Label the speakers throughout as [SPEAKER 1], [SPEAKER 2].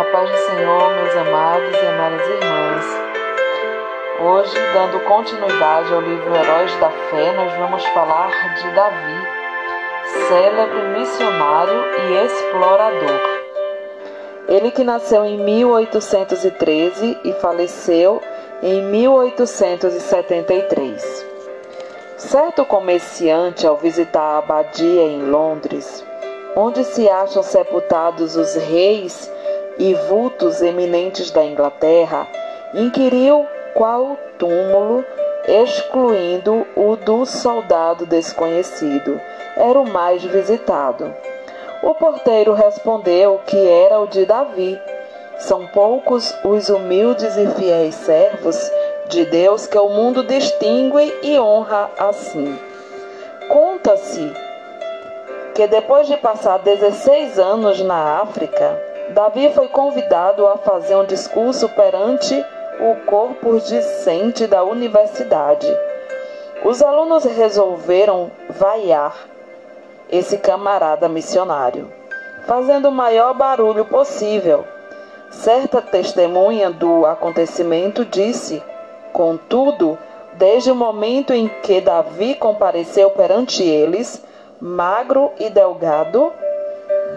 [SPEAKER 1] A paz do Senhor, meus amados e amadas irmãs. Hoje, dando continuidade ao livro Heróis da Fé, nós vamos falar de Davi, célebre missionário e explorador. Ele que nasceu em 1813 e faleceu em 1873. Certo comerciante, ao visitar a abadia em Londres, onde se acham sepultados os reis e vultos eminentes da Inglaterra, inquiriu qual túmulo, excluindo o do soldado desconhecido, era o mais visitado. O porteiro respondeu que era o de Davi. São poucos os humildes e fiéis servos de Deus que o mundo distingue e honra assim. Conta-se que depois de passar 16 anos na África, Davi foi convidado a fazer um discurso perante o corpo discente da universidade. Os alunos resolveram vaiar esse camarada missionário, fazendo o maior barulho possível. Certa testemunha do acontecimento disse, contudo, desde o momento em que Davi compareceu perante eles, magro e delgado,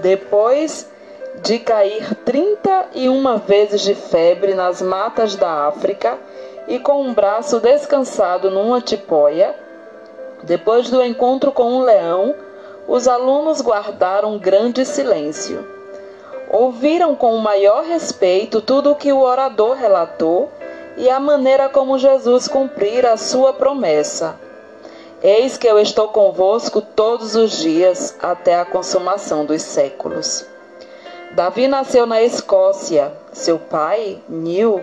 [SPEAKER 1] depois de cair trinta e uma vezes de febre nas matas da África e com um braço descansado numa tipóia, depois do encontro com um leão, os alunos guardaram grande silêncio. Ouviram com o maior respeito tudo o que o orador relatou e a maneira como Jesus cumprira a sua promessa. Eis que eu estou convosco todos os dias até a consumação dos séculos. Davi nasceu na Escócia. Seu pai, Neil,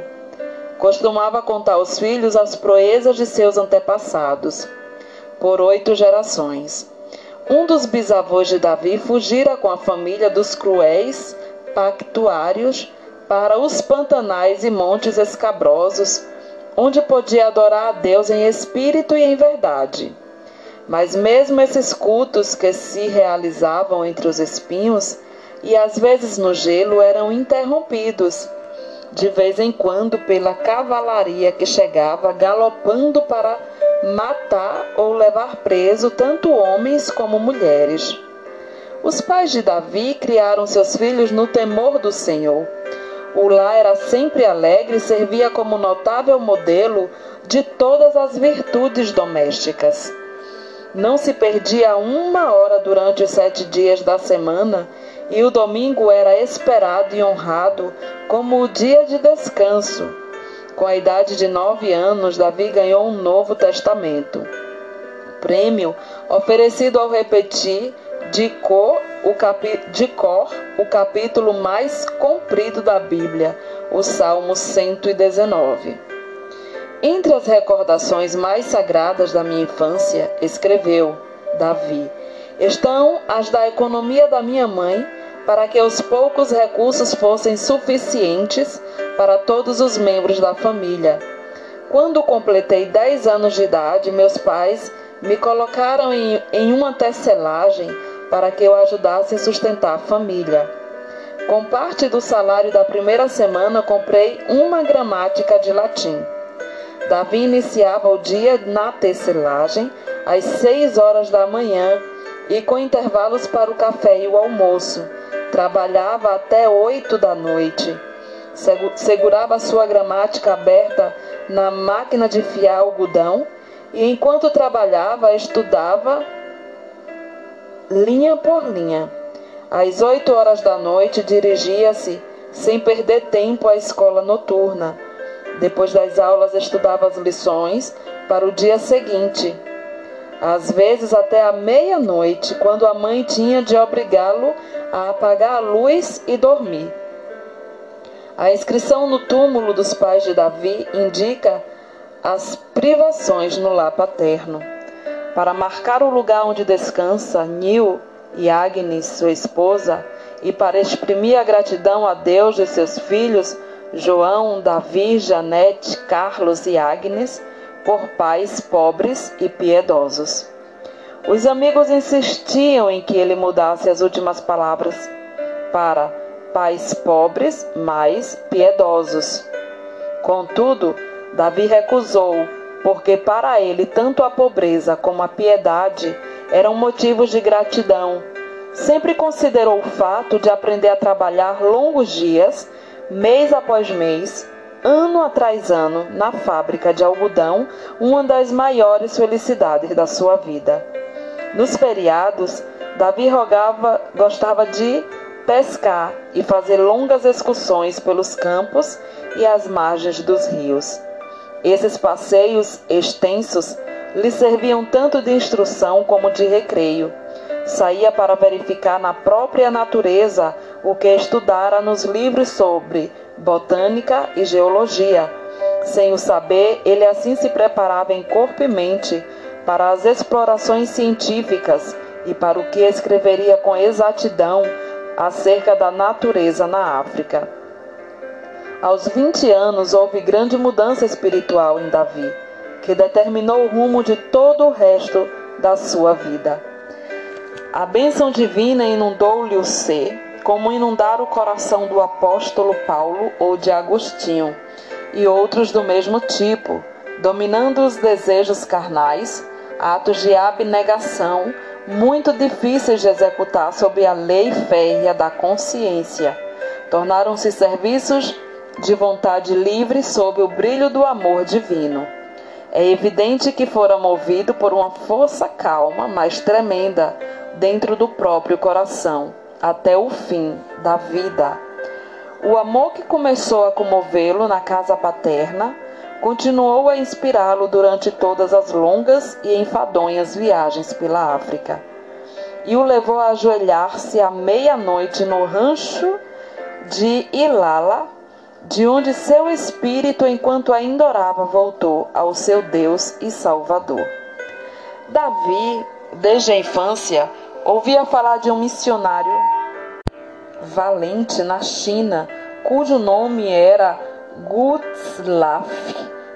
[SPEAKER 1] costumava contar aos filhos as proezas de seus antepassados, por oito gerações. Um dos bisavôs de Davi fugira com a família dos cruéis pactuários para os pantanais e montes escabrosos, onde podia adorar a Deus em espírito e em verdade. Mas mesmo esses cultos que se realizavam entre os espinhos, e às vezes no gelo eram interrompidos, de vez em quando pela cavalaria que chegava galopando para matar ou levar preso tanto homens como mulheres. Os pais de Davi criaram seus filhos no temor do Senhor. O lar era sempre alegre e servia como notável modelo de todas as virtudes domésticas. Não se perdia uma hora durante os sete dias da semana e o domingo era esperado e honrado como o dia de descanso. Com a idade de nove anos, Davi ganhou um Novo Testamento. Prêmio oferecido ao repetir de cor, o de cor o capítulo mais comprido da Bíblia, o Salmo 119. Entre as recordações mais sagradas da minha infância, escreveu Davi, estão as da economia da minha mãe para que os poucos recursos fossem suficientes para todos os membros da família. Quando completei 10 anos de idade, meus pais me colocaram em, em uma tecelagem para que eu ajudasse a sustentar a família. Com parte do salário da primeira semana, comprei uma gramática de latim. Davi iniciava o dia na tecelagem às seis horas da manhã e com intervalos para o café e o almoço Trabalhava até oito da noite. Segurava sua gramática aberta na máquina de fiar algodão e, enquanto trabalhava, estudava linha por linha. Às oito horas da noite, dirigia-se, sem perder tempo, à escola noturna. Depois das aulas, estudava as lições para o dia seguinte às vezes até a meia-noite, quando a mãe tinha de obrigá-lo a apagar a luz e dormir. A inscrição no túmulo dos pais de Davi indica as privações no lar paterno. Para marcar o lugar onde descansa Nil e Agnes, sua esposa, e para exprimir a gratidão a Deus de seus filhos, João, Davi, Janete, Carlos e Agnes, por pais pobres e piedosos. Os amigos insistiam em que ele mudasse as últimas palavras para pais pobres, mas piedosos. Contudo, Davi recusou, porque para ele tanto a pobreza como a piedade eram motivos de gratidão. Sempre considerou o fato de aprender a trabalhar longos dias, mês após mês, ano atrás ano, na fábrica de algodão, uma das maiores felicidades da sua vida. Nos feriados, Davi rogava, gostava de pescar e fazer longas excursões pelos campos e as margens dos rios. Esses passeios extensos lhe serviam tanto de instrução como de recreio. Saía para verificar na própria natureza o que estudara nos livros sobre botânica e geologia. Sem o saber, ele assim se preparava em corpo e mente para as explorações científicas e para o que escreveria com exatidão acerca da natureza na África. Aos 20 anos houve grande mudança espiritual em Davi, que determinou o rumo de todo o resto da sua vida. A bênção divina inundou-lhe o ser, como inundar o coração do apóstolo Paulo ou de Agostinho, e outros do mesmo tipo, dominando os desejos carnais, atos de abnegação, muito difíceis de executar sob a lei férrea da consciência. Tornaram-se serviços de vontade livre sob o brilho do amor divino. É evidente que fora movido por uma força calma, mas tremenda, dentro do próprio coração, até o fim da vida. O amor que começou a comovê-lo na casa paterna continuou a inspirá-lo durante todas as longas e enfadonhas viagens pela África e o levou a ajoelhar-se à meia-noite no rancho de Ilala, de onde seu espírito, enquanto ainda orava, voltou ao seu Deus e Salvador. Davi, desde a infância, ouvia falar de um missionário valente na China, cujo nome era Gutzlaf.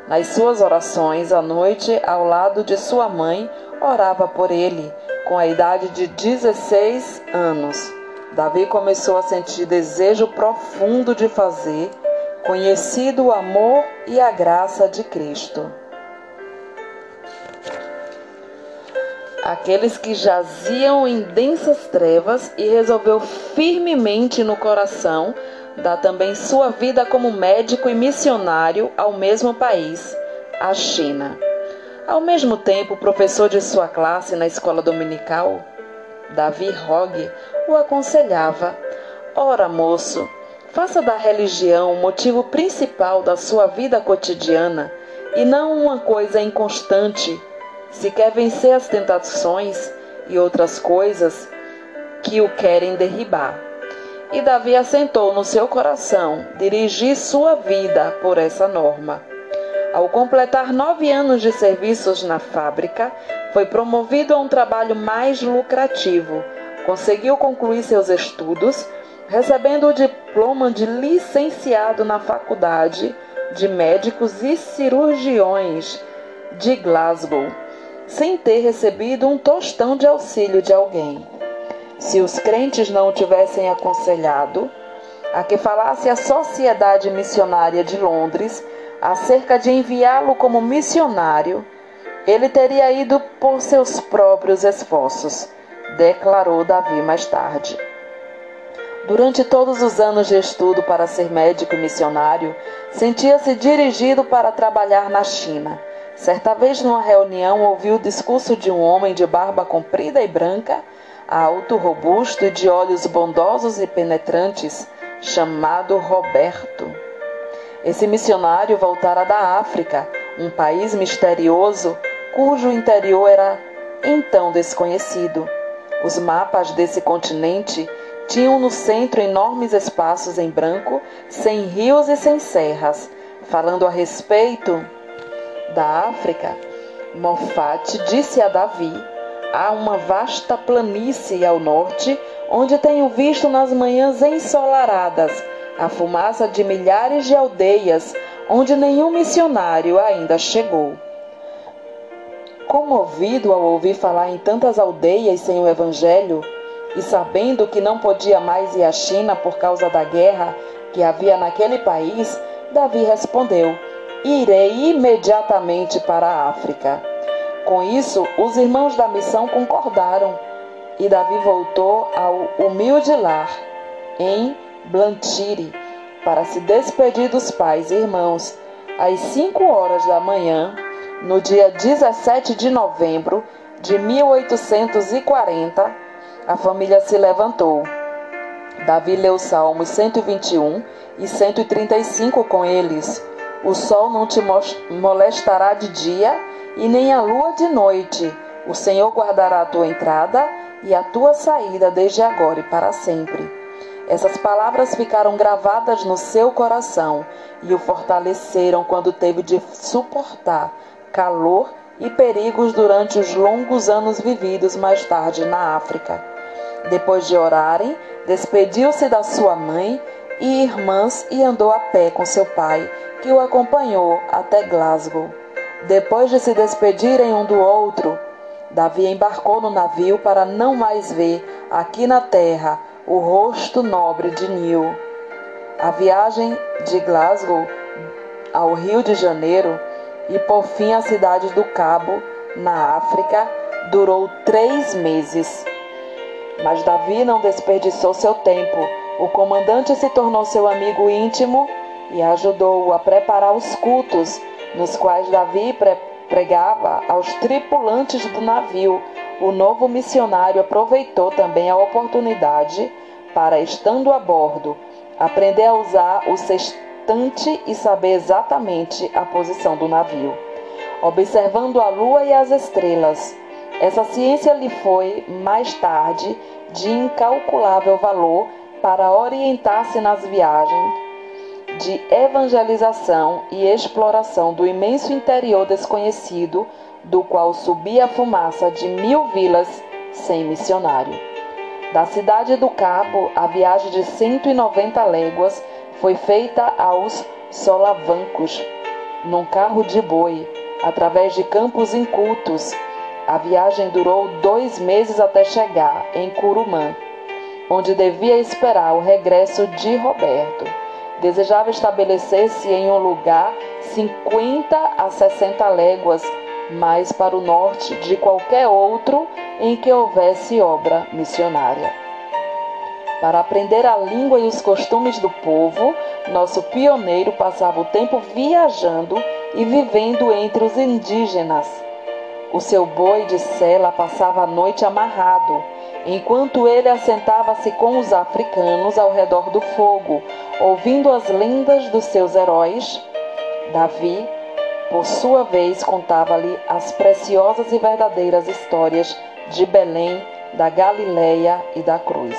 [SPEAKER 1] Nas suas orações à noite, ao lado de sua mãe, orava por ele. Com a idade de 16 anos, Davi começou a sentir desejo profundo de fazer conhecido o amor e a graça de Cristo. Aqueles que jaziam em densas trevas e resolveu firmemente no coração dar também sua vida como médico e missionário ao mesmo país, a China. Ao mesmo tempo, o professor de sua classe na escola dominical, Davi Hogg, o aconselhava: Ora, moço, faça da religião o motivo principal da sua vida cotidiana e não uma coisa inconstante. Se quer vencer as tentações e outras coisas que o querem derribar. E Davi assentou no seu coração dirigir sua vida por essa norma. Ao completar nove anos de serviços na fábrica, foi promovido a um trabalho mais lucrativo. Conseguiu concluir seus estudos, recebendo o diploma de licenciado na Faculdade de Médicos e Cirurgiões de Glasgow, sem ter recebido um tostão de auxílio de alguém. Se os crentes não o tivessem aconselhado a que falasse à Sociedade Missionária de Londres acerca de enviá-lo como missionário, ele teria ido por seus próprios esforços, declarou Davi mais tarde. Durante todos os anos de estudo para ser médico e missionário, sentia-se dirigido para trabalhar na China. Certa vez, numa reunião, ouviu o discurso de um homem de barba comprida e branca alto, robusto e de olhos bondosos e penetrantes, chamado Roberto. Esse missionário voltara da África, um país misterioso cujo interior era então desconhecido. Os mapas desse continente tinham no centro enormes espaços em branco, sem rios e sem serras. Falando a respeito da África, Moffat disse a Davi há uma vasta planície ao norte, onde tenho visto nas manhãs ensolaradas a fumaça de milhares de aldeias onde nenhum missionário ainda chegou. Comovido ao ouvir falar em tantas aldeias sem o Evangelho, e sabendo que não podia mais ir à China por causa da guerra que havia naquele país, Davi respondeu: Irei imediatamente para a África. Com isso, os irmãos da missão concordaram e Davi voltou ao humilde lar em Blantyre para se despedir dos pais e irmãos às 5 horas da manhã, no dia 17 de novembro de 1840, a família se levantou. Davi leu Salmos 121 e 135 com eles. O sol não te molestará de dia e nem a lua de noite. O Senhor guardará a tua entrada e a tua saída desde agora e para sempre. Essas palavras ficaram gravadas no seu coração e o fortaleceram quando teve de suportar calor e perigos durante os longos anos vividos mais tarde na África. Depois de orarem, despediu-se da sua mãe e irmãs e andou a pé com seu pai, que o acompanhou até Glasgow. Depois de se despedirem um do outro, Davi embarcou no navio para não mais ver aqui na terra o rosto nobre de Nil. A viagem de Glasgow ao Rio de Janeiro e por fim à cidade do Cabo, na África, durou três meses. Mas Davi não desperdiçou seu tempo. O comandante se tornou seu amigo íntimo e ajudou-o a preparar os cultos, nos quais Davi pregava aos tripulantes do navio. O novo missionário aproveitou também a oportunidade para, estando a bordo, aprender a usar o sextante e saber exatamente a posição do navio. Observando a lua e as estrelas, essa ciência lhe foi, mais tarde, de incalculável valor para orientar-se nas viagens de evangelização e exploração do imenso interior desconhecido, do qual subia a fumaça de mil vilas sem missionário. Da cidade do Cabo, a viagem de 190 léguas foi feita aos solavancos, num carro de boi, através de campos incultos. A viagem durou dois meses até chegar em Curumã, onde devia esperar o regresso de Roberto desejava estabelecer-se em um lugar 50 a 60 léguas mais para o norte de qualquer outro em que houvesse obra missionária. Para aprender a língua e os costumes do povo, nosso pioneiro passava o tempo viajando e vivendo entre os indígenas. O seu boi de sela passava a noite amarrado enquanto ele assentava-se com os africanos ao redor do fogo, ouvindo as lendas dos seus heróis, Davi, por sua vez, contava-lhe as preciosas e verdadeiras histórias de Belém, da Galileia e da cruz.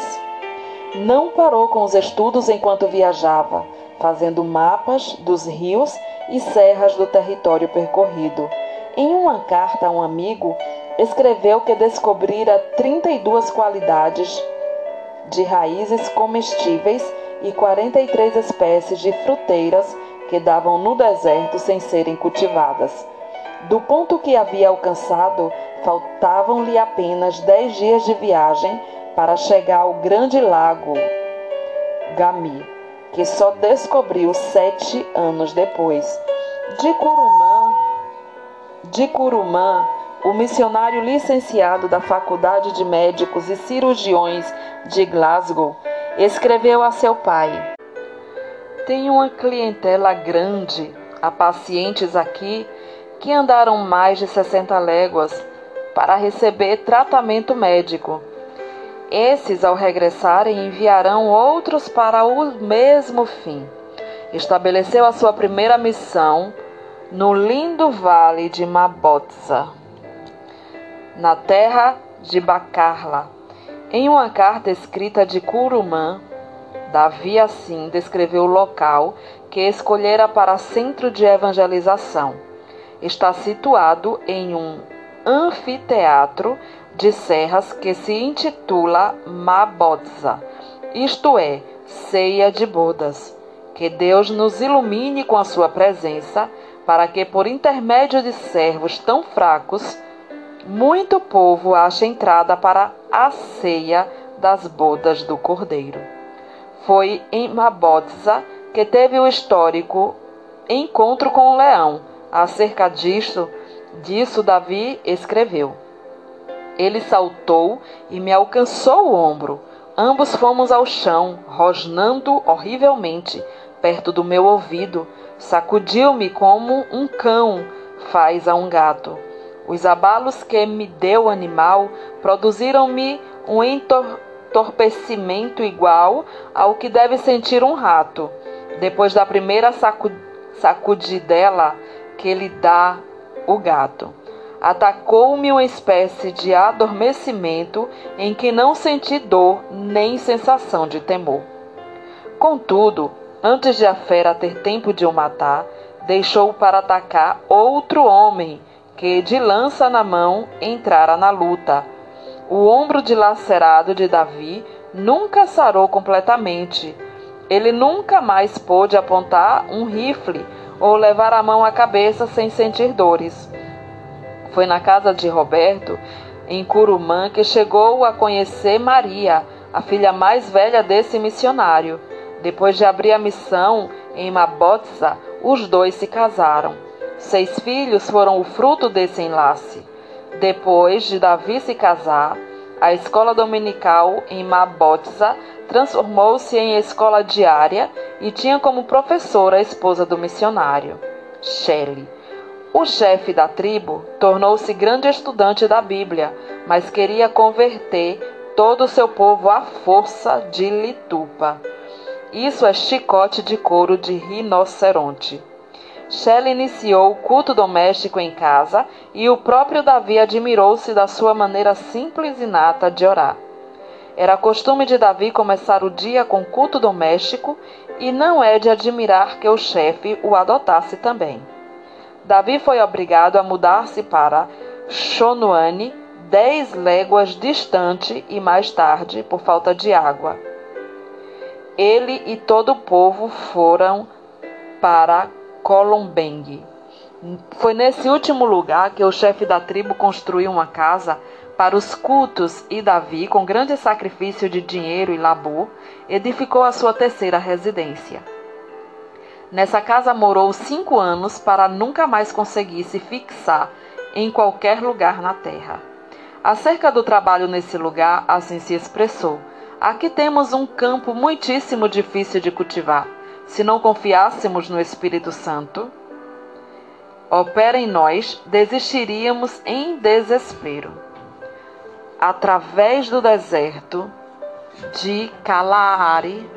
[SPEAKER 1] Não parou com os estudos enquanto viajava, fazendo mapas dos rios e serras do território percorrido. Em uma carta a um amigo, escreveu que descobrira 32 qualidades de raízes comestíveis e 43 espécies de fruteiras que davam no deserto sem serem cultivadas. Do ponto que havia alcançado, faltavam-lhe apenas dez dias de viagem para chegar ao grande lago Gami, que só descobriu sete anos depois. De Curumã, de Curumã o missionário licenciado da Faculdade de Médicos e Cirurgiões de Glasgow escreveu a seu pai: Tenho uma clientela grande, há pacientes aqui que andaram mais de 60 léguas para receber tratamento médico. Esses, ao regressarem, enviarão outros para o mesmo fim. Estabeleceu a sua primeira missão no lindo vale de Mabotza na terra de Bacarla. Em uma carta escrita de Curumã, Davi assim descreveu o local que escolhera para centro de evangelização. Está situado em um anfiteatro de serras que se intitula Mabodza, isto é, ceia de bodas. Que Deus nos ilumine com a sua presença, para que por intermédio de servos tão fracos muito povo acha entrada para a ceia das bodas do Cordeiro. Foi em Mabotza que teve o histórico encontro com o leão. Acerca disso, disso Davi escreveu: Ele saltou e me alcançou o ombro. Ambos fomos ao chão, rosnando horrivelmente perto do meu ouvido. Sacudiu-me como um cão faz a um gato. Os abalos que me deu o animal produziram-me um entorpecimento igual ao que deve sentir um rato, depois da primeira sacudidela que lhe dá o gato. Atacou-me uma espécie de adormecimento em que não senti dor nem sensação de temor. Contudo, antes de a fera ter tempo de o matar, deixou para atacar outro homem que, de lança na mão, entrara na luta. O ombro dilacerado de Davi nunca sarou completamente. Ele nunca mais pôde apontar um rifle ou levar a mão à cabeça sem sentir dores. Foi na casa de Roberto, em Curumã, que chegou a conhecer Maria, a filha mais velha desse missionário. Depois de abrir a missão em Mabotza, os dois se casaram. Seis filhos foram o fruto desse enlace. Depois de Davi se casar, a escola dominical em Mabotza transformou-se em escola diária e tinha como professora a esposa do missionário, Shelley. O chefe da tribo tornou-se grande estudante da Bíblia, mas queria converter todo o seu povo à força de Litupa. Isso é chicote de couro de rinoceronte. Shelley iniciou o culto doméstico em casa e o próprio Davi admirou-se da sua maneira simples e nata de orar. Era costume de Davi começar o dia com culto doméstico e não é de admirar que o chefe o adotasse também. Davi foi obrigado a mudar-se para Shonuane, dez léguas distante e mais tarde, por falta de água. Ele e todo o povo foram para Colombeng. Foi nesse último lugar que o chefe da tribo construiu uma casa para os cultos e Davi, com grande sacrifício de dinheiro e labor, edificou a sua terceira residência. Nessa casa morou cinco anos para nunca mais conseguir se fixar em qualquer lugar na terra. Acerca do trabalho nesse lugar, assim se expressou: Aqui temos um campo muitíssimo difícil de cultivar se não confiássemos no Espírito Santo, opera em nós, desistiríamos em desespero. Através do deserto de Kalahari,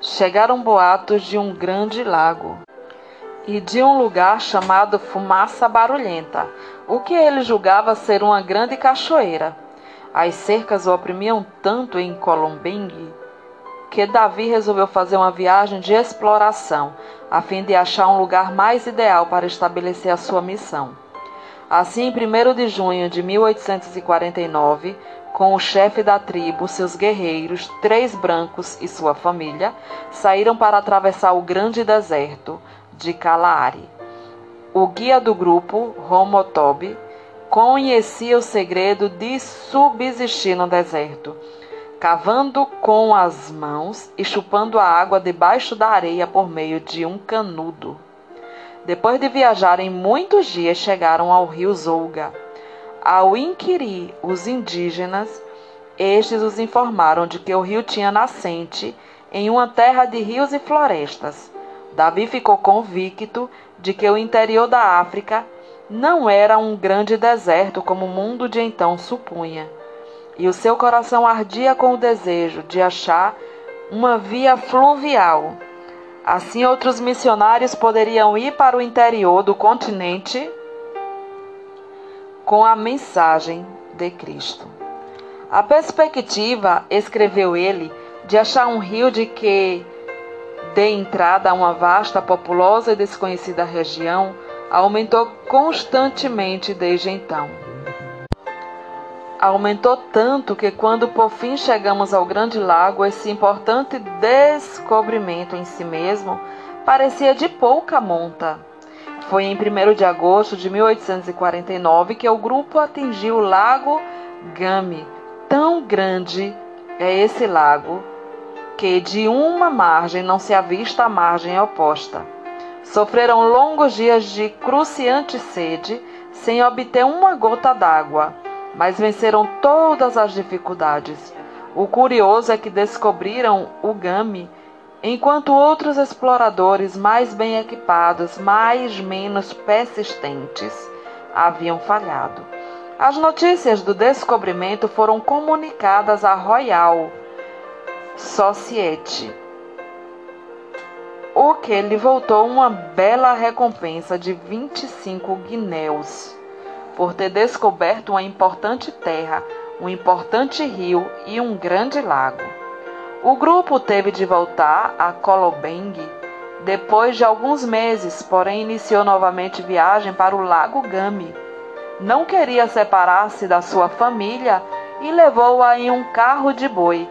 [SPEAKER 1] chegaram boatos de um grande lago e de um lugar chamado Fumaça Barulhenta, o que ele julgava ser uma grande cachoeira. As cercas o oprimiam tanto em Colombengue que Davi resolveu fazer uma viagem de exploração, a fim de achar um lugar mais ideal para estabelecer a sua missão. Assim, em 1 de junho de 1849, com o chefe da tribo, seus guerreiros, três brancos e sua família, saíram para atravessar o grande deserto de Kalahari. O guia do grupo, Romotob, conhecia o segredo de subsistir no deserto cavando com as mãos e chupando a água debaixo da areia por meio de um canudo. Depois de viajarem muitos dias, chegaram ao rio Zouga. Ao inquirir os indígenas, estes os informaram de que o rio tinha nascente em uma terra de rios e florestas. Davi ficou convicto de que o interior da África não era um grande deserto como o mundo de então supunha e o seu coração ardia com o desejo de achar uma via fluvial. Assim, outros missionários poderiam ir para o interior do continente com a mensagem de Cristo. A perspectiva, escreveu ele, de achar um rio de que dê entrada a uma vasta, populosa e desconhecida região aumentou constantemente desde então aumentou tanto que, quando por fim chegamos ao Grande Lago, esse importante descobrimento em si mesmo parecia de pouca monta. Foi em 1 de agosto de 1849 que o grupo atingiu o Lago Game, tão grande é esse lago que de uma margem não se avista a margem oposta. Sofreram longos dias de cruciante sede sem obter uma gota d'água, mas venceram todas as dificuldades. O curioso é que descobriram o game, enquanto outros exploradores mais bem equipados, mais menos persistentes, haviam falhado. As notícias do descobrimento foram comunicadas à Royal Society, o que lhe voltou uma bela recompensa de 25 guinéus por ter descoberto uma importante terra, um importante rio e um grande lago. O grupo teve de voltar a Kolobeng depois de alguns meses, porém iniciou novamente viagem para o Lago Gami. Não queria separar-se da sua família e levou-a em um carro de boi,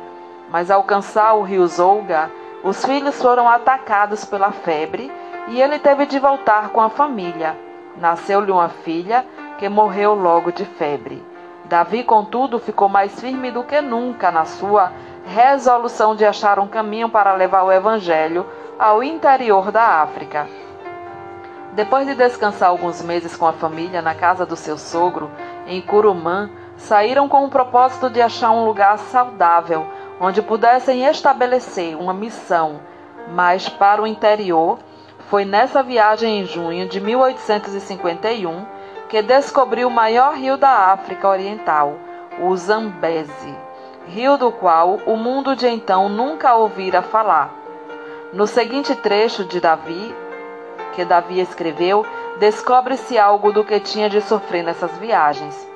[SPEAKER 1] mas ao alcançar o rio Zouga, os filhos foram atacados pela febre e ele teve de voltar com a família. Nasceu-lhe uma filha que morreu logo de febre. Davi, contudo, ficou mais firme do que nunca na sua resolução de achar um caminho para levar o evangelho ao interior da África. Depois de descansar alguns meses com a família na casa do seu sogro, em Curumã, saíram com o propósito de achar um lugar saudável onde pudessem estabelecer uma missão, mas para o interior. Foi nessa viagem em junho de 1851 que descobriu o maior rio da África Oriental, o Zambeze, rio do qual o mundo de então nunca ouvira falar. No seguinte trecho de Davi, que Davi escreveu, descobre-se algo do que tinha de sofrer nessas viagens.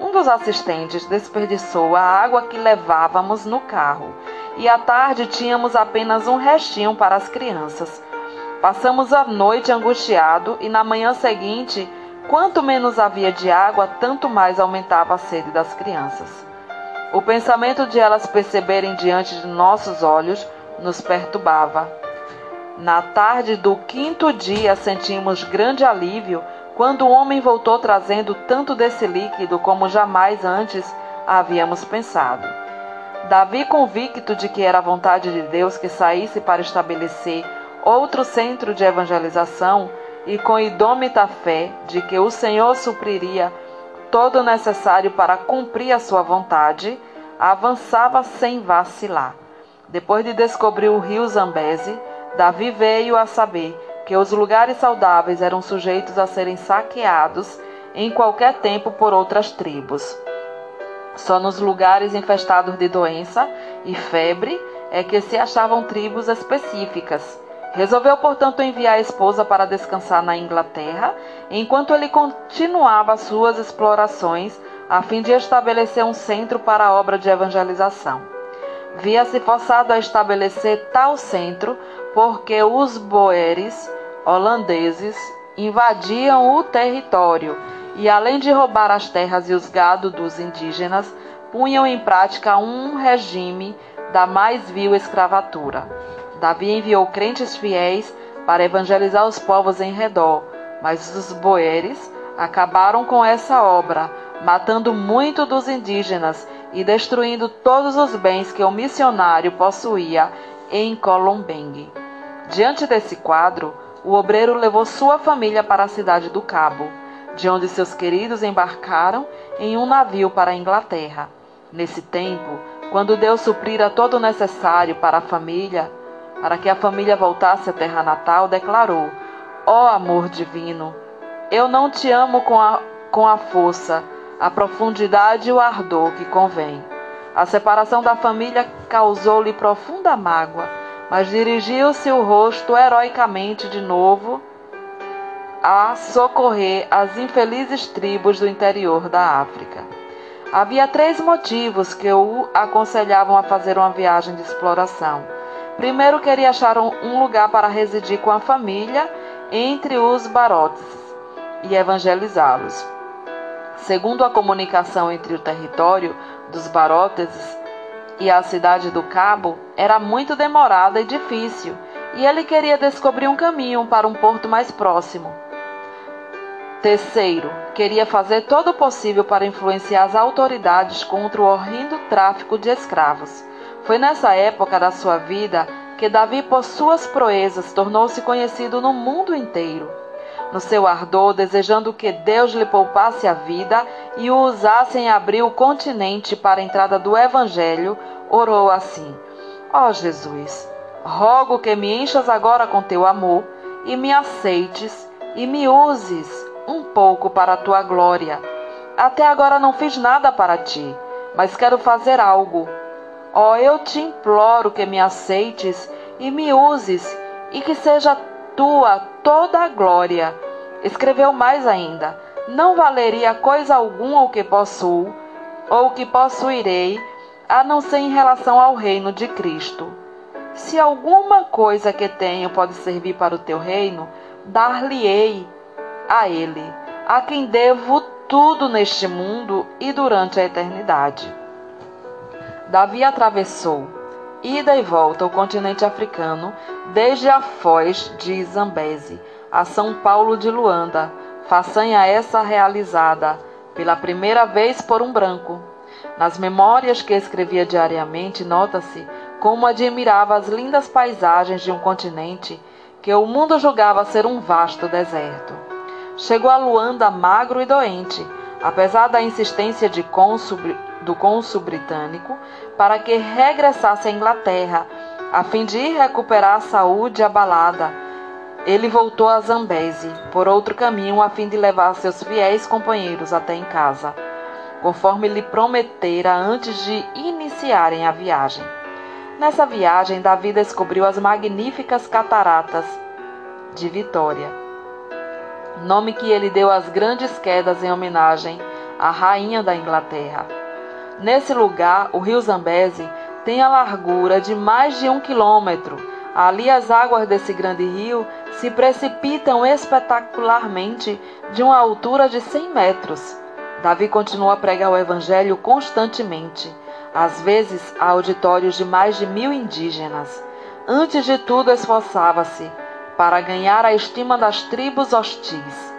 [SPEAKER 1] Um dos assistentes desperdiçou a água que levávamos no carro, e à tarde tínhamos apenas um restinho para as crianças. Passamos a noite angustiado e na manhã seguinte, quanto menos havia de água, tanto mais aumentava a sede das crianças. O pensamento de elas perceberem diante de nossos olhos nos perturbava. Na tarde do quinto dia sentimos grande alívio quando o homem voltou trazendo tanto desse líquido como jamais antes havíamos pensado. Davi, convicto de que era a vontade de Deus que saísse para estabelecer outro centro de evangelização e com idômita fé de que o Senhor supriria todo o necessário para cumprir a sua vontade, avançava sem vacilar. Depois de descobrir o rio Zambeze, Davi veio a saber que os lugares saudáveis eram sujeitos a serem saqueados em qualquer tempo por outras tribos. Só nos lugares infestados de doença e febre é que se achavam tribos específicas. Resolveu, portanto, enviar a esposa para descansar na Inglaterra, enquanto ele continuava suas explorações a fim de estabelecer um centro para a obra de evangelização. Via-se forçado a estabelecer tal centro porque os boeres holandeses invadiam o território e, além de roubar as terras e os gado dos indígenas, punham em prática um regime da mais vil escravatura. Davi enviou crentes fiéis para evangelizar os povos em redor, mas os boeres acabaram com essa obra, matando muito dos indígenas e destruindo todos os bens que o missionário possuía em Colombeng. Diante desse quadro, o obreiro levou sua família para a cidade do Cabo, de onde seus queridos embarcaram em um navio para a Inglaterra. Nesse tempo, quando Deus suprira todo o necessário para a família, para que a família voltasse à terra natal, declarou: Ó oh, amor divino, eu não te amo com a, com a força, a profundidade e o ardor que convém. A separação da família causou-lhe profunda mágoa mas dirigiu-se o rosto heroicamente de novo a socorrer as infelizes tribos do interior da África. Havia três motivos que o aconselhavam a fazer uma viagem de exploração. Primeiro, queria achar um lugar para residir com a família entre os barotes e evangelizá-los. Segundo, a comunicação entre o território dos barotes e a cidade do Cabo era muito demorada e difícil, e ele queria descobrir um caminho para um porto mais próximo. Terceiro, queria fazer todo o possível para influenciar as autoridades contra o horrendo tráfico de escravos. Foi nessa época da sua vida que Davi, por suas proezas, tornou-se conhecido no mundo inteiro. No seu ardor, desejando que Deus lhe poupasse a vida e o usasse em abrir o continente para a entrada do Evangelho, orou assim: Ó oh Jesus, rogo que me enchas agora com teu amor e me aceites e me uses um pouco para a tua glória. Até agora não fiz nada para ti, mas quero fazer algo. Ó, oh, eu te imploro que me aceites e me uses e que seja tua toda a glória. Escreveu mais ainda: Não valeria coisa alguma o que possuo ou o que possuirei, a não ser em relação ao reino de Cristo. Se alguma coisa que tenho pode servir para o teu reino, dar-lhe-ei a ele, a quem devo tudo neste mundo e durante a eternidade. Davi atravessou, ida e volta, o continente africano, desde a foz de Zambeze a São Paulo de Luanda, façanha essa realizada pela primeira vez por um branco. Nas memórias que escrevia diariamente, nota-se como admirava as lindas paisagens de um continente que o mundo julgava ser um vasto deserto. Chegou a Luanda magro e doente, apesar da insistência de cônsul, do cônsul britânico para que regressasse à Inglaterra, a fim de recuperar a saúde abalada. Ele voltou a Zambeze, por outro caminho, a fim de levar seus fiéis companheiros até em casa, conforme lhe prometera antes de iniciarem a viagem. Nessa viagem, Davi descobriu as magníficas cataratas de Vitória, nome que ele deu às grandes quedas em homenagem à rainha da Inglaterra. Nesse lugar, o rio Zambeze tem a largura de mais de um quilômetro. Ali, as águas desse grande rio se precipitam espetacularmente de uma altura de 100 metros. Davi continua a pregar o Evangelho constantemente às vezes a auditórios de mais de mil indígenas. Antes de tudo, esforçava-se para ganhar a estima das tribos hostis.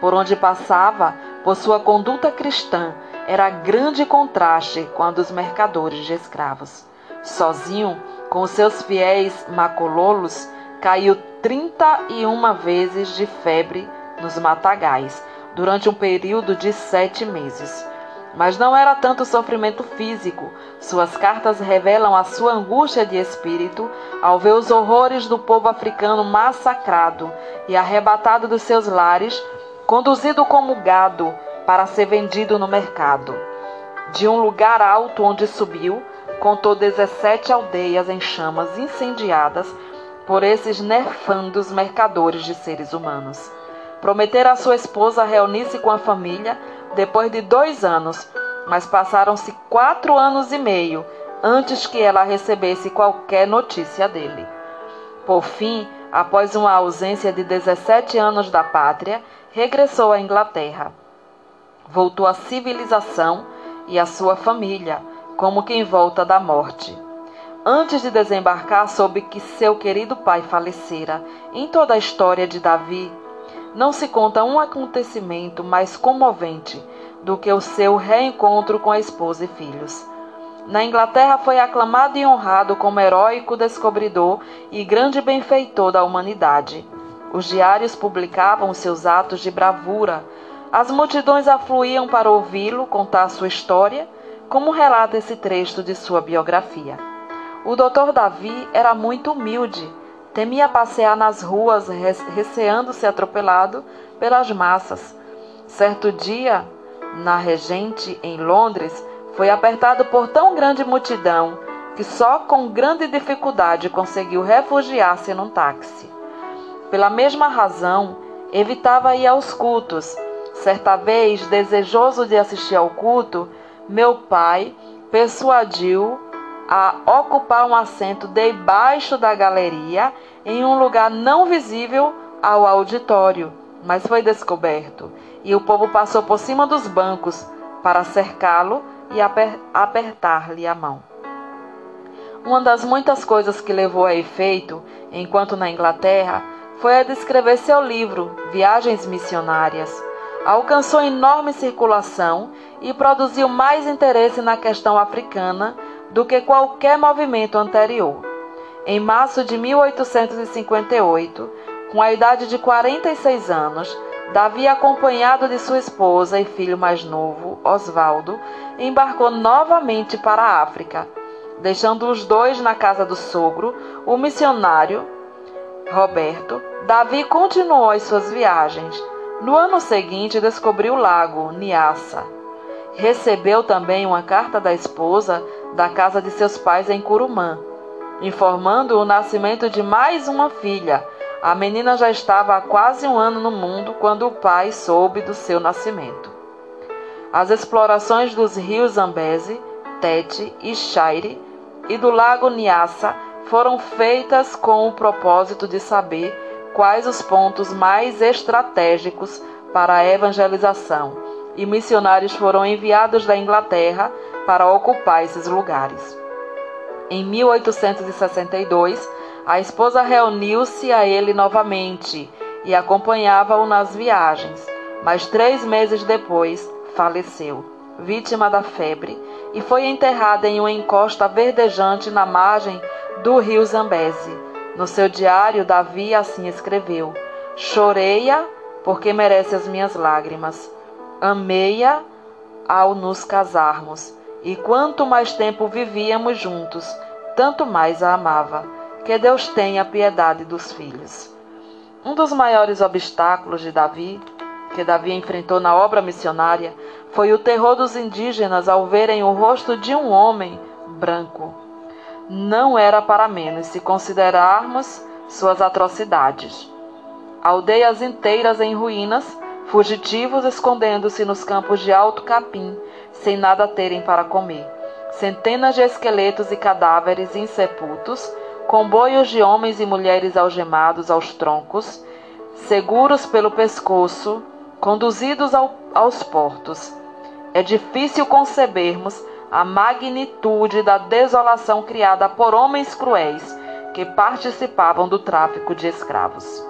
[SPEAKER 1] Por onde passava, por sua conduta cristã, era grande contraste a dos mercadores de escravos. Sozinho, com seus fiéis macololos, caiu trinta e uma vezes de febre nos matagais, durante um período de sete meses. Mas não era tanto sofrimento físico. Suas cartas revelam a sua angústia de espírito ao ver os horrores do povo africano massacrado e arrebatado dos seus lares, conduzido como gado para ser vendido no mercado. De um lugar alto onde subiu, contou 17 aldeias em chamas incendiadas por esses nerfandos mercadores de seres humanos. Prometera a sua esposa reunir-se com a família depois de dois anos, mas passaram-se quatro anos e meio antes que ela recebesse qualquer notícia dele. Por fim, após uma ausência de 17 anos da pátria, regressou à Inglaterra. Voltou à civilização e à sua família, como quem volta da morte. Antes de desembarcar, soube que seu querido pai falecera. Em toda a história de Davi, não se conta um acontecimento mais comovente do que o seu reencontro com a esposa e filhos. Na Inglaterra foi aclamado e honrado como heróico descobridor e grande benfeitor da humanidade. Os diários publicavam seus atos de bravura. As multidões afluíam para ouvi-lo contar sua história, como relata esse trecho de sua biografia. O doutor Davi era muito humilde Temia passear nas ruas, receando ser atropelado pelas massas. Certo dia, na Regente, em Londres, foi apertado por tão grande multidão que só com grande dificuldade conseguiu refugiar-se num táxi. Pela mesma razão, evitava ir aos cultos. Certa vez, desejoso de assistir ao culto, meu pai persuadiu a ocupar um assento debaixo da galeria, em um lugar não visível ao auditório, mas foi descoberto, e o povo passou por cima dos bancos para cercá-lo e aper apertar-lhe a mão. Uma das muitas coisas que levou a efeito, enquanto na Inglaterra, foi a descrever seu livro Viagens Missionárias. Alcançou enorme circulação e produziu mais interesse na questão africana do que qualquer movimento anterior. Em março de 1858, com a idade de 46 anos, Davi, acompanhado de sua esposa e filho mais novo, Osvaldo, embarcou novamente para a África, deixando os dois na casa do sogro, o missionário Roberto. Davi continuou as suas viagens. No ano seguinte, descobriu o lago Niassa. Recebeu também uma carta da esposa da casa de seus pais em Curumã, informando o nascimento de mais uma filha. A menina já estava há quase um ano no mundo quando o pai soube do seu nascimento. As explorações dos rios Zambeze, Tete e Chaire e do lago Niassa foram feitas com o propósito de saber quais os pontos mais estratégicos para a evangelização, e missionários foram enviados da Inglaterra para ocupar esses lugares. Em 1862, a esposa reuniu-se a ele novamente e acompanhava-o nas viagens, mas três meses depois faleceu, vítima da febre, e foi enterrada em uma encosta verdejante na margem do rio Zambeze. No seu diário, Davi assim escreveu: Chorei-a porque merece as minhas lágrimas. Amei-a ao nos casarmos, e quanto mais tempo vivíamos juntos, tanto mais a amava. Que Deus tenha piedade dos filhos. Um dos maiores obstáculos de Davi, que Davi enfrentou na obra missionária, foi o terror dos indígenas ao verem o rosto de um homem branco não era para menos se considerarmos suas atrocidades. Aldeias inteiras em ruínas, fugitivos escondendo-se nos campos de alto capim, sem nada terem para comer. Centenas de esqueletos e cadáveres insepultos, comboios de homens e mulheres algemados aos troncos, seguros pelo pescoço, conduzidos ao, aos portos. É difícil concebermos a magnitude da desolação criada por homens cruéis que participavam do tráfico de escravos.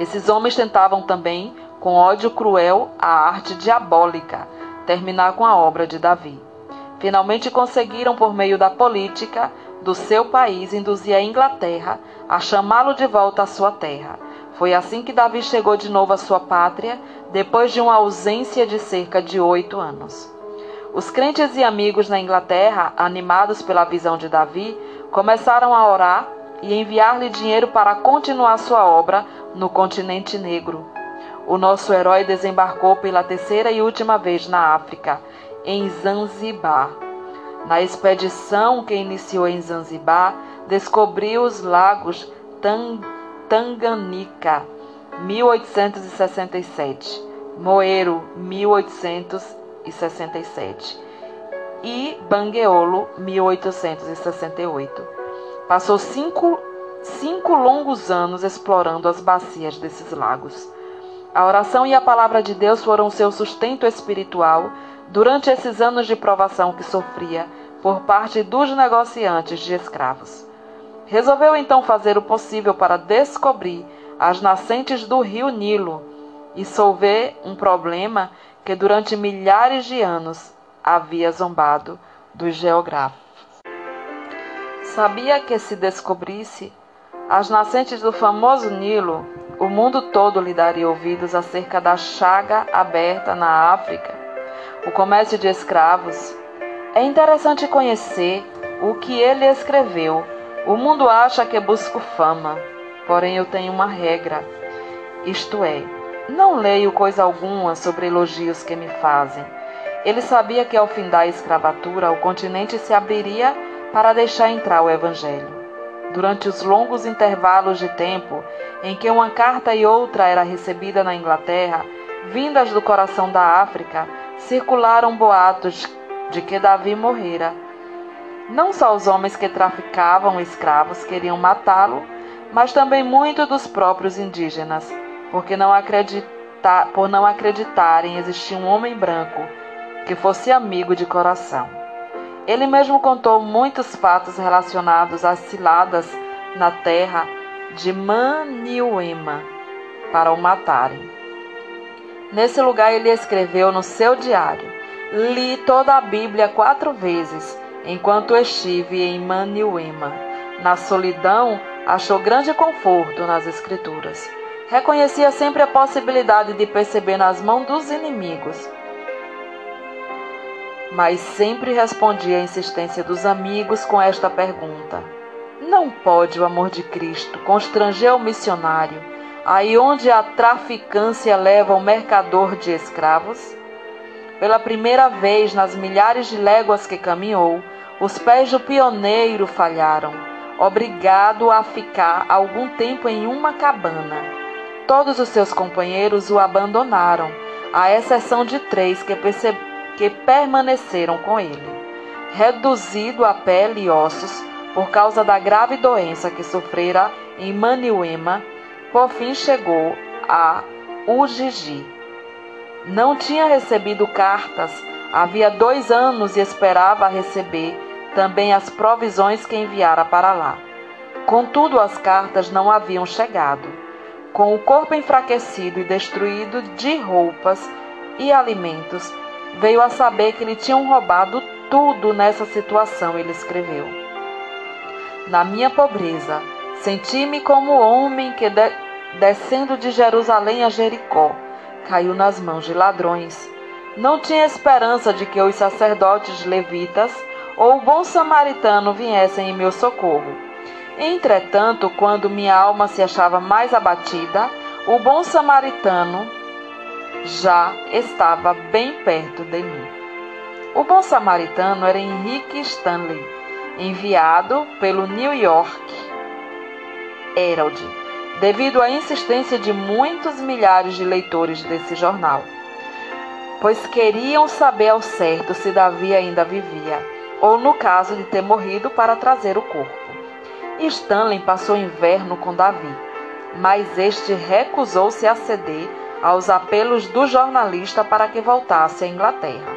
[SPEAKER 1] Esses homens tentavam também, com ódio cruel, a arte diabólica, terminar com a obra de Davi. Finalmente conseguiram, por meio da política do seu país, induzir a Inglaterra a chamá-lo de volta à sua terra. Foi assim que Davi chegou de novo à sua pátria, depois de uma ausência de cerca de oito anos. Os crentes e amigos na Inglaterra, animados pela visão de Davi, começaram a orar e enviar-lhe dinheiro para continuar sua obra no continente negro. O nosso herói desembarcou pela terceira e última vez na África, em Zanzibar. Na expedição que iniciou em Zanzibar, descobriu os lagos Tanganica, 1867, Moeiro, 1867 1867 e Bangueolo, 1868. Passou cinco, cinco longos anos explorando as bacias desses lagos. A oração e a palavra de Deus foram seu sustento espiritual durante esses anos de provação que sofria por parte dos negociantes de escravos. Resolveu então fazer o possível para descobrir as nascentes do rio Nilo e solver um problema que durante milhares de anos havia zombado dos geógrafos. Sabia que se descobrisse as nascentes do famoso Nilo, o mundo todo lhe daria ouvidos acerca da chaga aberta na África, o comércio de escravos. É interessante conhecer o que ele escreveu. O mundo acha que busco fama, porém eu tenho uma regra, isto é, não leio coisa alguma sobre elogios que me fazem. Ele sabia que ao fim da escravatura o continente se abriria para deixar entrar o Evangelho. Durante os longos intervalos de tempo em que uma carta e outra era recebida na Inglaterra, vindas do coração da África, circularam boatos de que Davi morrera. Não só os homens que traficavam escravos queriam matá-lo, mas também muitos dos próprios indígenas porque não acredita, por não acreditarem existir um homem branco que fosse amigo de coração. Ele mesmo contou muitos fatos relacionados às ciladas na terra de Maniuema para o matarem. Nesse lugar ele escreveu no seu diário: Li toda a Bíblia quatro vezes enquanto estive em Maniuema. Na solidão, achou grande conforto nas Escrituras. Reconhecia sempre a possibilidade de perceber nas mãos dos inimigos, mas sempre respondia à insistência dos amigos com esta pergunta: Não pode o amor de Cristo constranger o missionário aí onde a traficância leva o mercador de escravos? Pela primeira vez nas milhares de léguas que caminhou, os pés do pioneiro falharam, obrigado a ficar algum tempo em uma cabana. Todos os seus companheiros o abandonaram, à exceção de três que, que permaneceram com ele. Reduzido a pele e ossos por causa da grave doença que sofrera em Maniuema, por fim chegou a Ujiji. Não tinha recebido cartas havia dois anos e esperava receber também as provisões que enviara para lá. Contudo, as cartas não haviam chegado. Com o corpo enfraquecido e destruído de roupas e alimentos, veio a saber que lhe tinham roubado tudo nessa situação, ele escreveu. Na minha pobreza, senti-me como homem que, de, descendo de Jerusalém a Jericó, caiu nas mãos de ladrões. Não tinha esperança de que os sacerdotes levitas ou o bom samaritano viessem em meu socorro. Entretanto, quando minha alma se achava mais abatida, o bom samaritano já estava bem perto de mim. O bom samaritano era Henrique Stanley, enviado pelo New York Herald, devido à insistência de muitos milhares de leitores desse jornal, pois queriam saber ao certo se Davi ainda vivia ou no caso de ter morrido para trazer o corpo. Stanley passou inverno com Davi, mas este recusou-se a ceder aos apelos do jornalista para que voltasse à Inglaterra.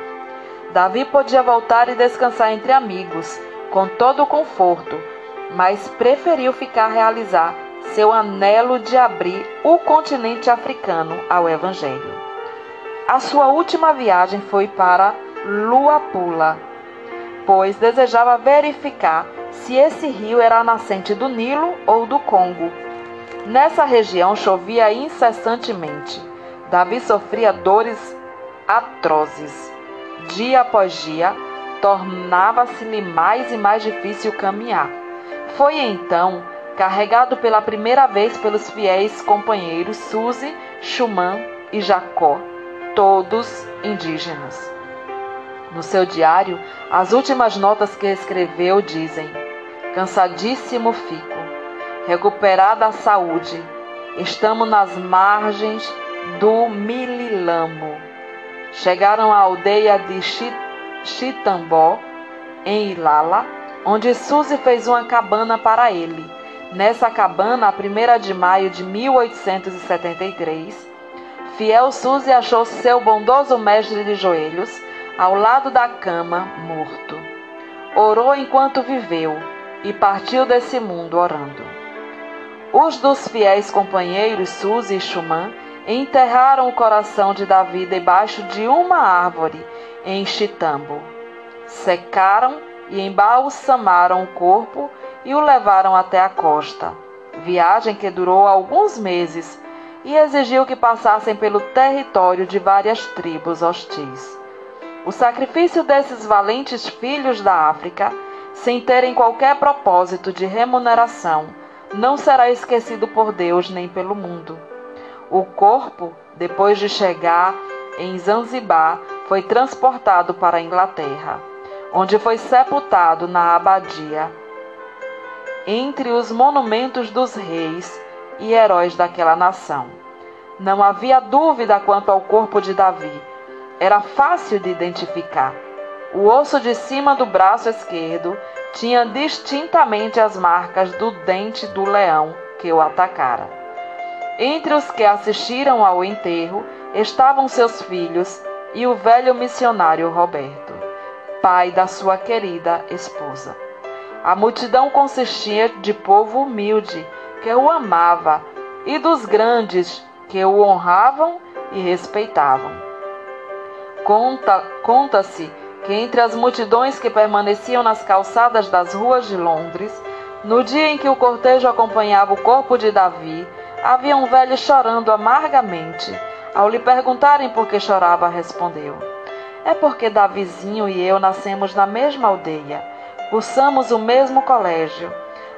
[SPEAKER 1] Davi podia voltar e descansar entre amigos, com todo o conforto, mas preferiu ficar a realizar seu anelo de abrir o continente africano ao Evangelho. A sua última viagem foi para Luapula, pois desejava verificar se esse rio era a nascente do Nilo ou do Congo. Nessa região chovia incessantemente. Davi sofria dores atrozes. Dia após dia, tornava-se-lhe mais e mais difícil caminhar. Foi então, carregado pela primeira vez pelos fiéis companheiros Suzy, Schumann e Jacó, todos indígenas. No seu diário, as últimas notas que escreveu dizem: Cansadíssimo fico, recuperada a saúde, estamos nas margens do Mililamo. Chegaram à aldeia de Chitambó, em Ilala, onde Suzy fez uma cabana para ele. Nessa cabana, a 1 de maio de 1873, fiel Suzy achou seu bondoso mestre de joelhos ao lado da cama, morto. Orou enquanto viveu e partiu desse mundo orando. Os dos fiéis companheiros Suzy e Schumann enterraram o coração de Davi debaixo de uma árvore em Chitambo. Secaram e embalsamaram o corpo e o levaram até a costa. Viagem que durou alguns meses e exigiu que passassem pelo território de várias tribos hostis. O sacrifício desses valentes filhos da África, sem terem qualquer propósito de remuneração, não será esquecido por Deus nem pelo mundo. O corpo, depois de chegar em Zanzibar, foi transportado para a Inglaterra, onde foi sepultado na abadia, entre os monumentos dos reis e heróis daquela nação. Não havia dúvida quanto ao corpo de Davi era fácil de identificar. O osso de cima do braço esquerdo tinha distintamente as marcas do dente do leão que o atacara. Entre os que assistiram ao enterro estavam seus filhos e o velho missionário Roberto, pai da sua querida esposa. A multidão consistia de povo humilde que o amava e dos grandes que o honravam e respeitavam. Conta-se conta que entre as multidões que permaneciam nas calçadas das ruas de Londres, no dia em que o cortejo acompanhava o corpo de Davi, havia um velho chorando amargamente. Ao lhe perguntarem por que chorava, respondeu: É porque Davizinho e eu nascemos na mesma aldeia, cursamos o mesmo colégio,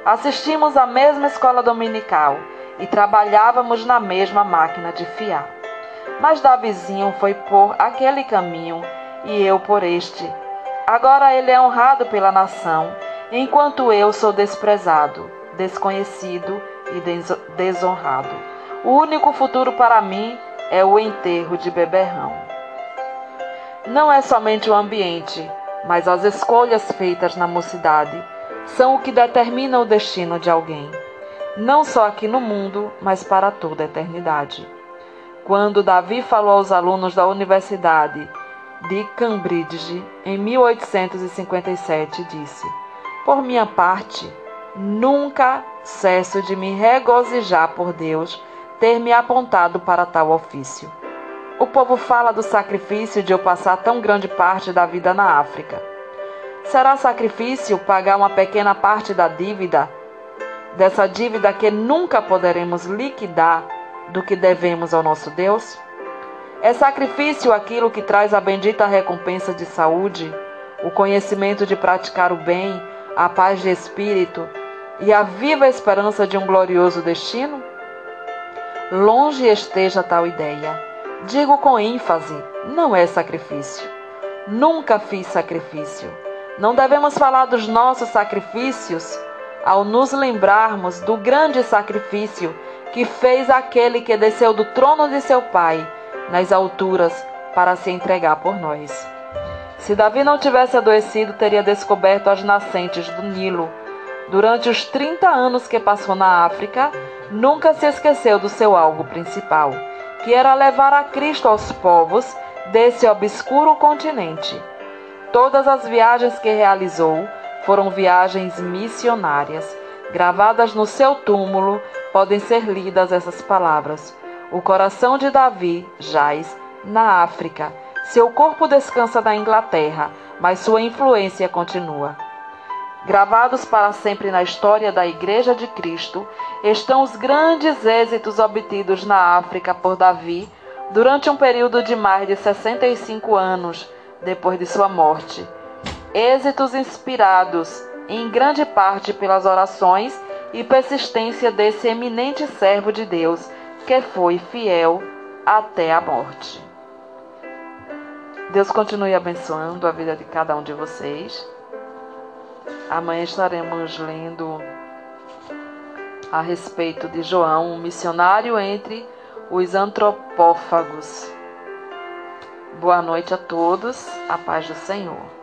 [SPEAKER 1] assistimos à mesma escola dominical e trabalhávamos na mesma máquina de fiar. Mas Davizinho foi por aquele caminho e eu por este. Agora ele é honrado pela nação, enquanto eu sou desprezado, desconhecido e desonrado. O único futuro para mim é o enterro de Beberrão. Não é somente o ambiente, mas as escolhas feitas na mocidade são o que determina o destino de alguém, não só aqui no mundo, mas para toda a eternidade. Quando Davi falou aos alunos da Universidade de Cambridge em 1857, disse: Por minha parte, nunca cesso de me regozijar por Deus ter me apontado para tal ofício. O povo fala do sacrifício de eu passar tão grande parte da vida na África. Será sacrifício pagar uma pequena parte da dívida, dessa dívida que nunca poderemos liquidar do que devemos ao nosso Deus? É sacrifício aquilo que traz a bendita recompensa de saúde, o conhecimento de praticar o bem, a paz de espírito e a viva esperança de um glorioso destino? Longe esteja tal ideia. Digo com ênfase: não é sacrifício. Nunca fiz sacrifício. Não devemos falar dos nossos sacrifícios ao nos lembrarmos do grande sacrifício que fez aquele que desceu do trono de seu pai nas alturas para se entregar por nós. Se Davi não tivesse adoecido, teria descoberto as nascentes do Nilo. Durante os 30 anos que passou na África, nunca se esqueceu do seu algo principal, que era levar a Cristo aos povos desse obscuro continente. Todas as viagens que realizou foram viagens missionárias. Gravadas no seu túmulo podem ser lidas essas palavras: O coração de Davi jaz na África. Seu corpo descansa na Inglaterra, mas sua influência continua. Gravados para sempre na história da Igreja de Cristo estão os grandes êxitos obtidos na África por Davi durante um período de mais de 65 anos depois de sua morte. Êxitos inspirados em grande parte pelas orações e persistência desse eminente servo de Deus, que foi fiel até a morte. Deus continue abençoando a vida de cada um de vocês. Amanhã estaremos lendo a respeito de João, um missionário entre os antropófagos. Boa noite a todos, a paz do Senhor.